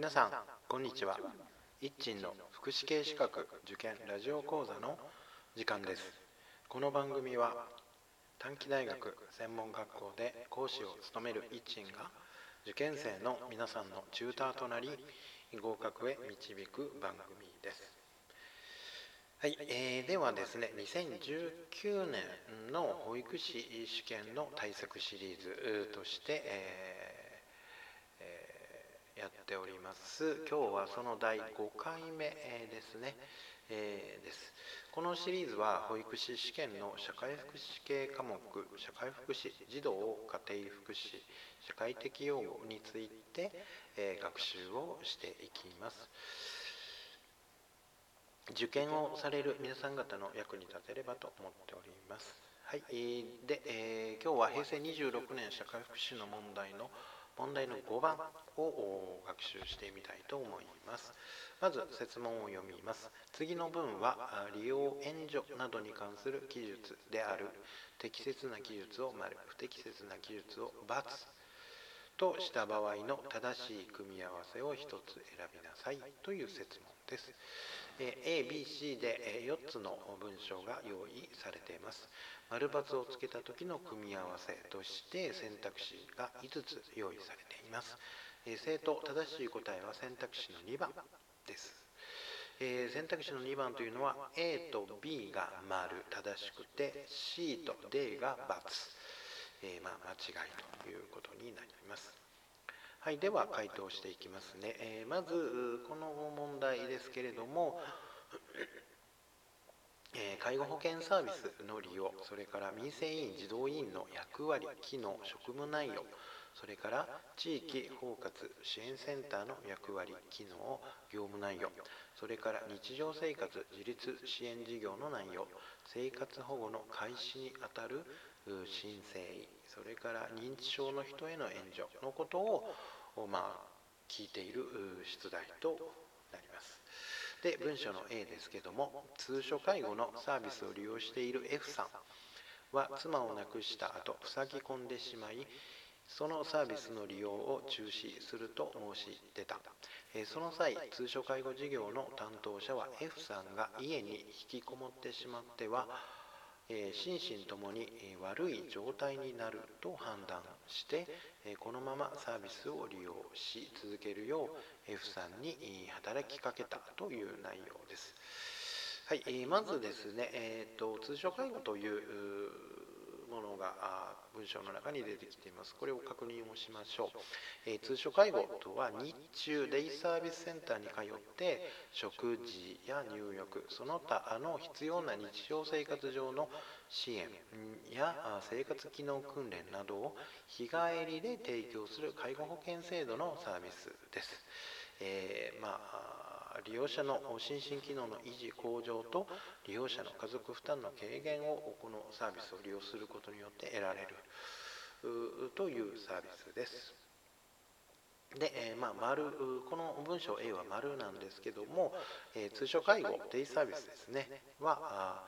皆さんこんにちは。一鎮の福祉系資格受験ラジオ講座の時間です。この番組は短期大学専門学校で講師を務める一鎮が受験生の皆さんのチューターとなり合格へ導く番組です。はい、えー、ではですね2019年の保育士試験の対策シリーズとして、えー、やっております。今日はその第5回目ですね、えー、です。このシリーズは保育士試験の社会福祉系科目社会福祉児童家庭福祉社会的用語について、えー、学習をしていきます。受験をされる皆さん方の役に立てればと思っております。はい、で、えー、今日は平成26年社会福祉の問題の問題の5番を学習してみたいと思います。まず説問を読みます。次の文は利用援助などに関する記述である適切な記述を丸、不適切な記述を×とした場合の正しい組み合わせを1つ選びなさいという説問です。ABC で4つの文章が用意されています。丸×をつけた時の組み合わせとして選択肢が5つ用意されています。正答正しい答えは選択肢の2番ですえ。選択肢の2番というのは A と B が丸正しくて C と D が×、えー、ま、間違いということになります。はい、では回答していきますね。えー、まずこの問題ですけれども、えー、介護保険サービスの利用、それから民生委員、児童委員の役割、機能、職務内容、それから地域包括支援センターの役割、機能、業務内容、それから日常生活自立支援事業の内容、生活保護の開始にあたる申請、それから認知症の人への援助のことを、まあ、聞いている出題となります。で文章の A ですけども通所介護のサービスを利用している F さんは妻を亡くした後塞ぎ込んでしまいそのサービスの利用を中止すると申し出たその際通所介護事業の担当者は F さんが家に引きこもってしまっては心身ともに悪い状態になると判断してこのままサービスを利用し続けるよう F さんに働きかけたという内容です。はい、まずですね、えーと、通所介護というものが文章の中に出てきています。これを確認をしましょう。えー、通所介護とは日中デイサービスセンターに通って食事や入浴、その他の必要な日常生活上の支援や生活機能訓練などを日帰りで提供する介護保険制度のサービスです。えー、まあ利用者の心身機能の維持向上と利用者の家族負担の軽減をこのサービスを利用することによって得られるというサービスです。で、え、まあ、丸この文章 A は丸なんですけども、え、通所介護デイサービスですねは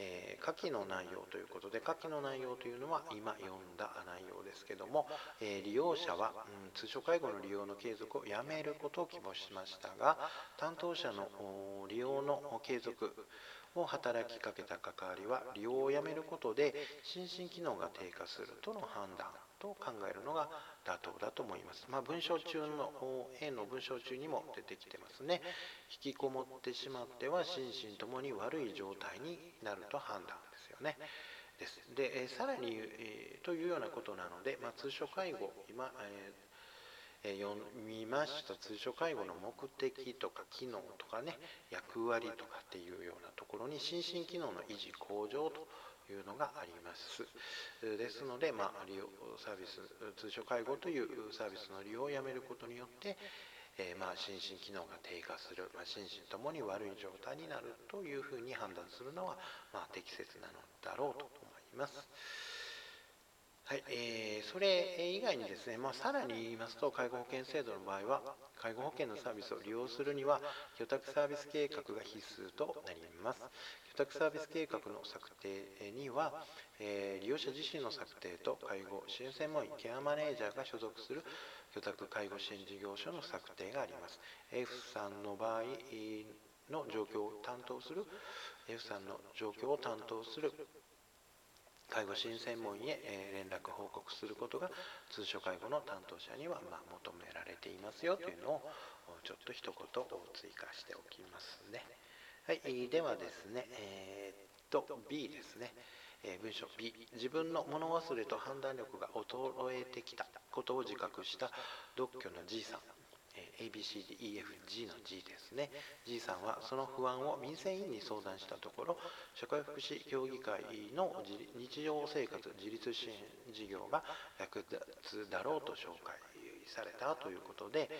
えー、下記の内容ということで下記の内容というのは今読んだ内容ですけども、え、利用者は、うん、通所介護の利用の継続をやめることを希望しましたが担当者の利用の継続を働きかけた関わりは利用をやめることで心身機能が低下するとの判断。と考えるのが妥当だと思います。まあ、文章中の A の文章中にも出てきてますね。引きこもってしまっては心身ともに悪い状態になると判断ですよね。です。で、えさらに、え、というようなことなので、まあ、通所介護、今、えー読みました通所介護の目的とか機能とかね役割とかっていうようなところに心身機能の維持向上というのがあります。ですので、まあ、利用サービス、通所介護というサービスの利用をやめることによって、えー、まあ、心身機能が低下する、まあ、心身ともに悪い状態になるというふうに判断するのは、まあ、適切なのだろうと思います。はいえー、それ以外にですね、まあ、さらに言いますと介護保険制度の場合は介護保険のサービスを利用するには居宅サービス計画が必須となります。居宅サービス計画の策定には、えー、利用者自身の策定と介護支援専門員ケアマネージャーが所属する居宅介護支援事業所の策定があります。F さんの場合の状況を担当する F さんの状況を担当する介護支援専門医へ連絡報告することが通所介護の担当者にはま求められていますよというのをちょっと一言追加しておきますね。はい、ではですね、えー、っと B ですね。え文章 B 自分の物忘れと判断力が衰えてきたことを自覚した独居の G さん ABCDEFG の G ですね。G さんはその不安を民生委員に相談したところ社会福祉協議会の日常生活自立支援事業が役立つだろうと紹介されたということで、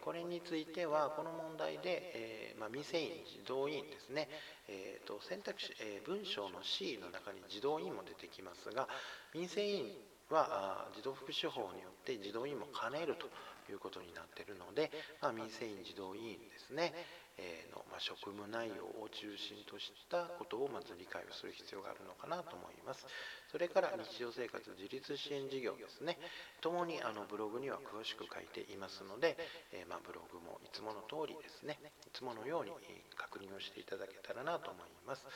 これについてはこの問題で、まあ、民生委員児童委員ですね、えー、と選択肢、え文章の C の中に児童委員も出てきますが民生委員は児童福祉法によって児童委員も兼ねるということになってるので、まあ、民生委員児童委員ですね、えー、の、まあ、職務内容を中心としたことをまず理解をする必要があるのかなと思います。それから日常生活自立支援事業ですね、ともにあのブログには詳しく書いていますので、えー、まあ、ブログもいつもの通りですね、いつものように確認をしていただけたらなと思います。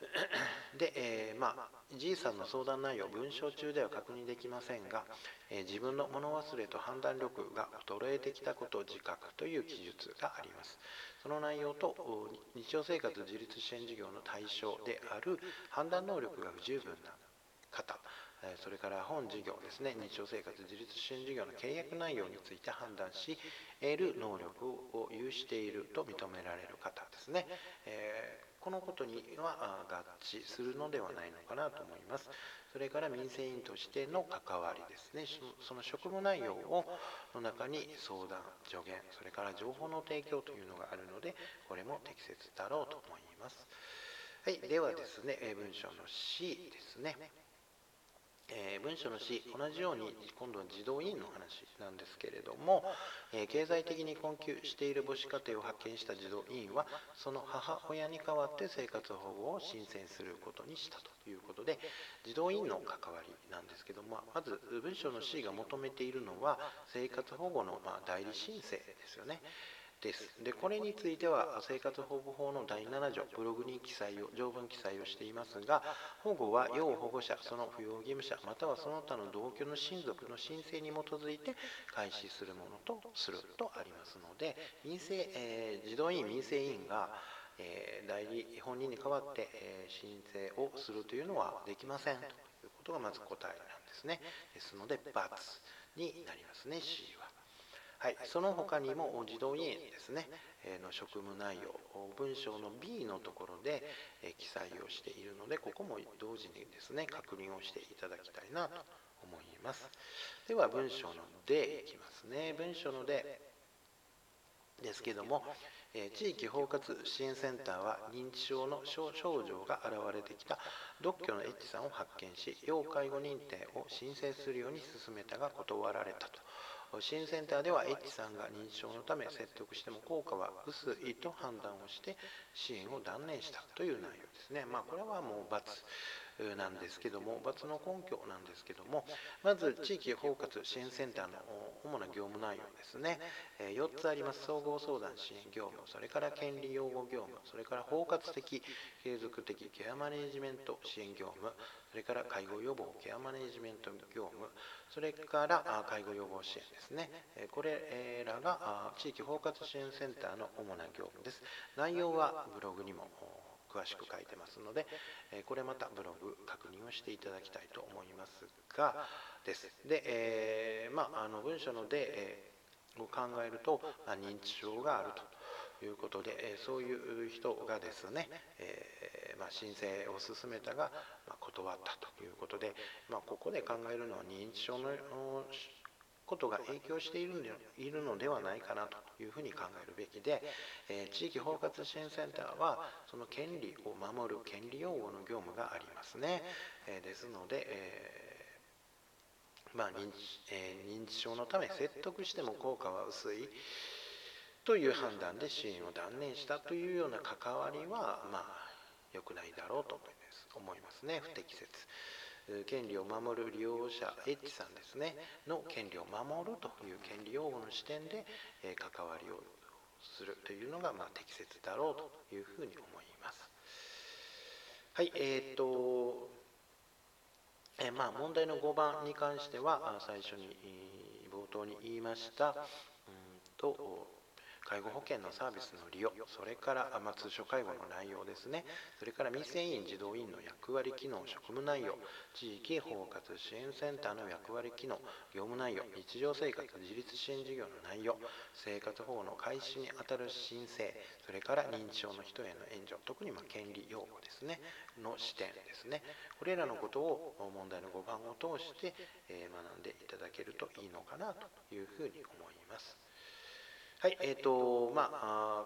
で、えー、まあ、G さんの相談内容、文章中では確認できませんが、えー、自分の物忘れと判断力が衰えてきたことを自覚という記述があります。その内容と日常生活自立支援事業の対象である判断能力が不十分な方、それから本事業ですね、日常生活自立支援事業の契約内容について判断し、得る能力を有していると認められる方ですね。えーこのことには合致するのではないのかなと思います。それから民生委員としての関わりですね、その職務内容をの中に相談、助言、それから情報の提供というのがあるので、これも適切だろうと思います。はい、ではですね、文章の C ですね。えー、文書の詩同じように今度は児童委員の話なんですけれども、えー、経済的に困窮している母子家庭を発見した児童委員はその母親に代わって生活保護を申請することにしたということで児童委員の関わりなんですけどもまず文書の C が求めているのは生活保護のま代理申請ですよね。です。でこれについては生活保護法の第7条ブログに記載を条文記載をしていますが保護は要保護者その扶養義務者またはその他の同居の親族の申請に基づいて開始するものとするとありますので民生、えー、児童委員民生委員がえー、代理本人に代わって、えー、申請をするというのはできません。ということがまず答えなんですね。ですので×になりますね C は。はい、その他にも児童委員ですね、えの職務内容文章の B のところで、え記載をしているのでここも同時にですね確認をしていただきたいなと思います。では文章の D いきますね。文章の D ですけども、え地域包括支援センターは認知症の症状が現れてきた独居の H さんを発見し要介護認定を申請するように進めたが断られたと。支援センターでは H さんが認知症のため説得しても効果は薄いと判断をして支援を断念したという内容ですね。まあこれはもう罰なんですけども、×の根拠なんですけども、まず地域包括支援センターの主な業務内容ですね。4つあります。総合相談支援業務、それから権利擁護業務、それから包括的継続的ケアマネジメント支援業務、それから介護予防ケアマネジメント業務、それから介護予防支援ですね。これらが地域包括支援センターの主な業務です。内容はブログにも詳しく書いてますので、えこれまたブログ確認をしていただきたいと思いますが、です。で、えー、まあ、あの文書ので、え、を考えると、ま、認知症があるということで、え、そういう人がですね、えー、まあ、申請を進めたが、まあ、断ったということで、ま、ここで考えるのは認知症のことが影響しているのではないかなというふうに考えるべきで、地域包括支援センターはその権利を守る権利擁護の業務がありますね、ですので、まあ認知、認知症のため説得しても効果は薄いという判断で支援を断念したというような関わりはまあ良くないだろうと思いますね不適切。権利を守る利用者 H さんですねの権利を守るという権利擁護の視点で、関わりをするというのが、まあ、適切だろうというふうに思います。はいえーとえまあ、問題の5番に関しては最初に冒頭に言いましたうんと介護保険のサービスの利用それから、ま、通所介護の内容ですねそれから未成員児童委員の役割機能職務内容地域包括支援センターの役割機能業務内容日常生活自立支援事業の内容生活保護の開始にあたる申請それから認知症の人への援助特にま権利擁護ですねの視点ですねこれらのことを問題の5番を通して、え学んでいただけるといいのかなというふうに思います。はい、えーとまあ、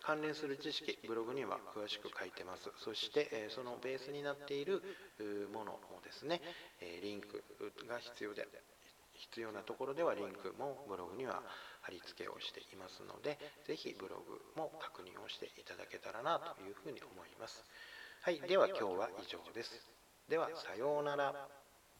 関連する知識、ブログには詳しく書いてます。そして、えそのベースになっているものをですね、えリンクが必要で、必要なところではリンクもブログには貼り付けをしていますので、ぜひブログも確認をしていただけたらなというふうに思います。はい、では今日は以上です。では、さようなら。